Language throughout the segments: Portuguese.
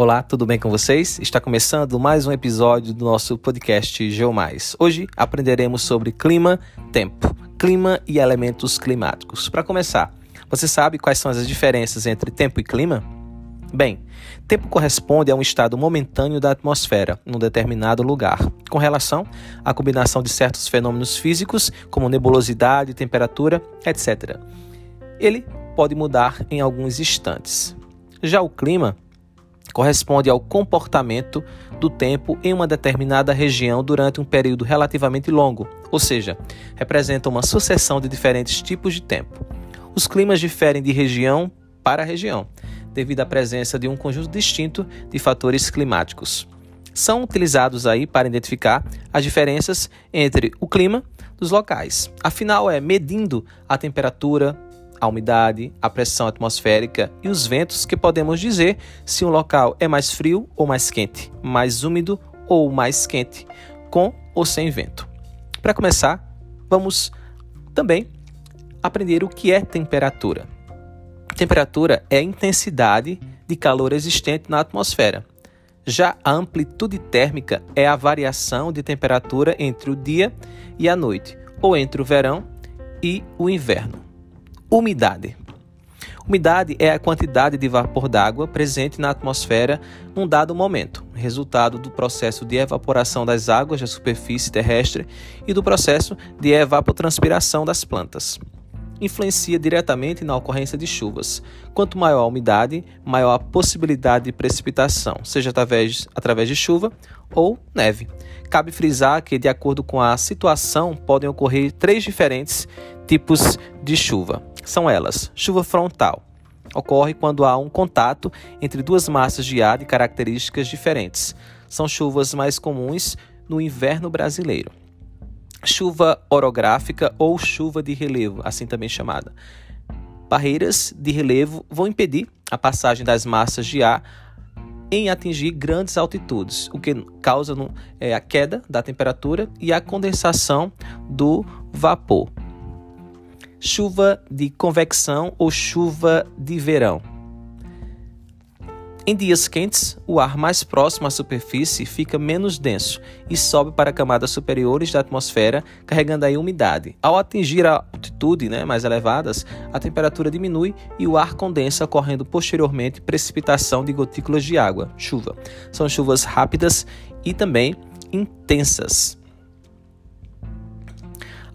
Olá, tudo bem com vocês? Está começando mais um episódio do nosso podcast Geomais. Hoje aprenderemos sobre clima, tempo, clima e elementos climáticos. Para começar, você sabe quais são as diferenças entre tempo e clima? Bem, tempo corresponde a um estado momentâneo da atmosfera num determinado lugar, com relação à combinação de certos fenômenos físicos, como nebulosidade, temperatura, etc. Ele pode mudar em alguns instantes. Já o clima corresponde ao comportamento do tempo em uma determinada região durante um período relativamente longo, ou seja, representa uma sucessão de diferentes tipos de tempo. Os climas diferem de região para região, devido à presença de um conjunto distinto de fatores climáticos. São utilizados aí para identificar as diferenças entre o clima dos locais. Afinal, é medindo a temperatura, a umidade, a pressão atmosférica e os ventos que podemos dizer se um local é mais frio ou mais quente, mais úmido ou mais quente, com ou sem vento. Para começar, vamos também aprender o que é temperatura. Temperatura é a intensidade de calor existente na atmosfera. Já a amplitude térmica é a variação de temperatura entre o dia e a noite, ou entre o verão e o inverno. Umidade. Umidade é a quantidade de vapor d'água presente na atmosfera num dado momento, resultado do processo de evaporação das águas da superfície terrestre e do processo de evapotranspiração das plantas. Influencia diretamente na ocorrência de chuvas. Quanto maior a umidade, maior a possibilidade de precipitação, seja através, através de chuva ou neve. Cabe frisar que, de acordo com a situação, podem ocorrer três diferentes tipos de chuva. São elas: chuva frontal. Ocorre quando há um contato entre duas massas de ar de características diferentes. São chuvas mais comuns no inverno brasileiro. Chuva orográfica ou chuva de relevo, assim também chamada. Barreiras de relevo vão impedir a passagem das massas de ar em atingir grandes altitudes, o que causa é, a queda da temperatura e a condensação do vapor chuva de convecção ou chuva de verão. Em dias quentes, o ar mais próximo à superfície fica menos denso e sobe para camadas superiores da atmosfera, carregando aí umidade. Ao atingir a altitude né, mais elevadas, a temperatura diminui e o ar condensa, ocorrendo posteriormente precipitação de gotículas de água, chuva. São chuvas rápidas e também intensas.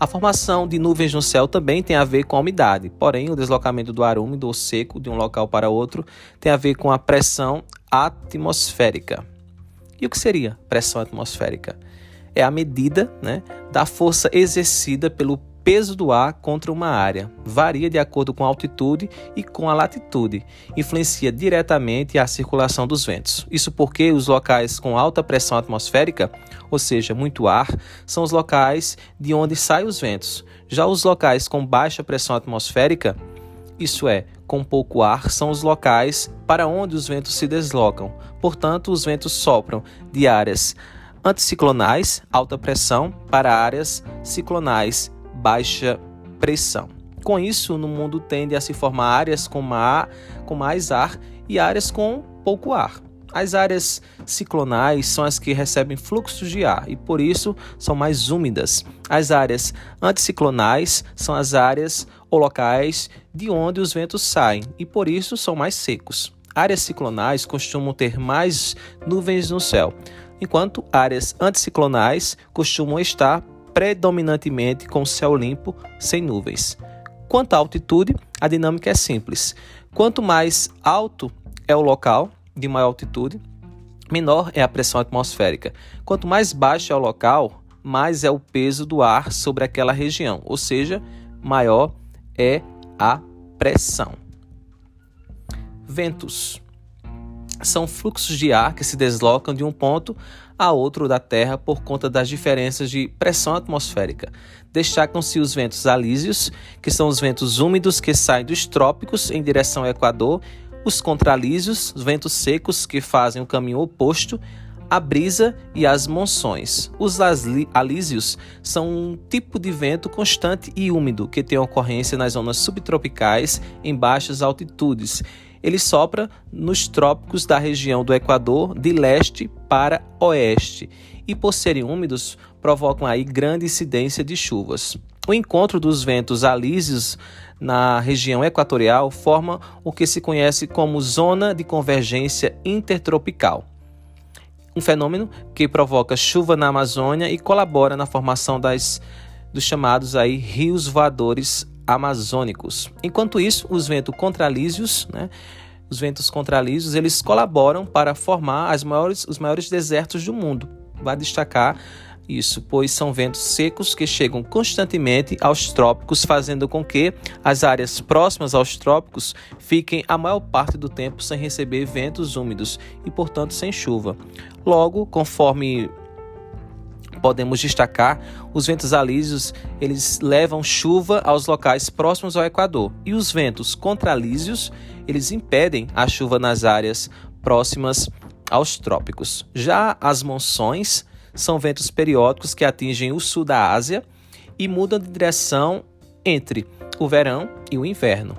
A formação de nuvens no céu também tem a ver com a umidade, porém, o deslocamento do ar úmido ou seco de um local para outro tem a ver com a pressão atmosférica. E o que seria pressão atmosférica? É a medida né, da força exercida pelo peso do ar contra uma área. Varia de acordo com a altitude e com a latitude. Influencia diretamente a circulação dos ventos. Isso porque os locais com alta pressão atmosférica, ou seja, muito ar, são os locais de onde saem os ventos. Já os locais com baixa pressão atmosférica, isso é, com pouco ar, são os locais para onde os ventos se deslocam. Portanto, os ventos sopram de áreas anticiclonais, alta pressão, para áreas ciclonais, baixa pressão. Com isso, no mundo tende a se formar áreas com, com mais ar e áreas com pouco ar. As áreas ciclonais são as que recebem fluxos de ar e por isso são mais úmidas. As áreas anticiclonais são as áreas ou locais de onde os ventos saem e por isso são mais secos. Áreas ciclonais costumam ter mais nuvens no céu, enquanto áreas anticiclonais costumam estar predominantemente com céu limpo, sem nuvens. Quanto à altitude, a dinâmica é simples. Quanto mais alto é o local de maior altitude, menor é a pressão atmosférica. Quanto mais baixo é o local, mais é o peso do ar sobre aquela região, ou seja, maior é a pressão. Ventos são fluxos de ar que se deslocam de um ponto a outro da Terra por conta das diferenças de pressão atmosférica. Destacam-se os ventos alísios, que são os ventos úmidos que saem dos trópicos em direção ao Equador, os contralísios, os ventos secos que fazem o caminho oposto, a brisa e as monções. Os alísios são um tipo de vento constante e úmido que tem ocorrência nas zonas subtropicais em baixas altitudes ele sopra nos trópicos da região do Equador de leste para oeste e por serem úmidos provocam aí grande incidência de chuvas. O encontro dos ventos alísios na região equatorial forma o que se conhece como zona de convergência intertropical. Um fenômeno que provoca chuva na Amazônia e colabora na formação das, dos chamados aí rios voadores amazônicos. Enquanto isso, os ventos contralísios, né, os ventos contralísios, eles colaboram para formar maiores, os maiores desertos do mundo. Vai destacar isso, pois são ventos secos que chegam constantemente aos trópicos, fazendo com que as áreas próximas aos trópicos fiquem a maior parte do tempo sem receber ventos úmidos e, portanto, sem chuva. Logo, conforme podemos destacar, os ventos alísios, eles levam chuva aos locais próximos ao Equador, e os ventos contralísios, eles impedem a chuva nas áreas próximas aos trópicos. Já as monções são ventos periódicos que atingem o sul da Ásia e mudam de direção entre o verão e o inverno.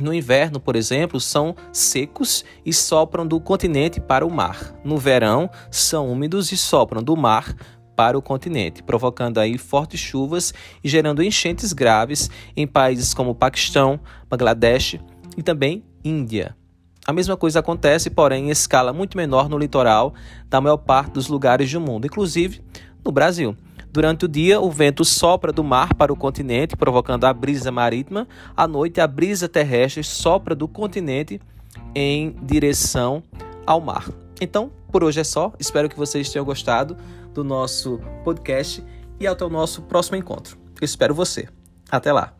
No inverno, por exemplo, são secos e sopram do continente para o mar. No verão, são úmidos e sopram do mar para o continente, provocando aí fortes chuvas e gerando enchentes graves em países como Paquistão, Bangladesh e também Índia. A mesma coisa acontece, porém, em escala muito menor no litoral da maior parte dos lugares do mundo, inclusive no Brasil. Durante o dia, o vento sopra do mar para o continente, provocando a brisa marítima. À noite, a brisa terrestre sopra do continente em direção ao mar. Então, por hoje é só. Espero que vocês tenham gostado do nosso podcast e até o nosso próximo encontro. Eu espero você. Até lá.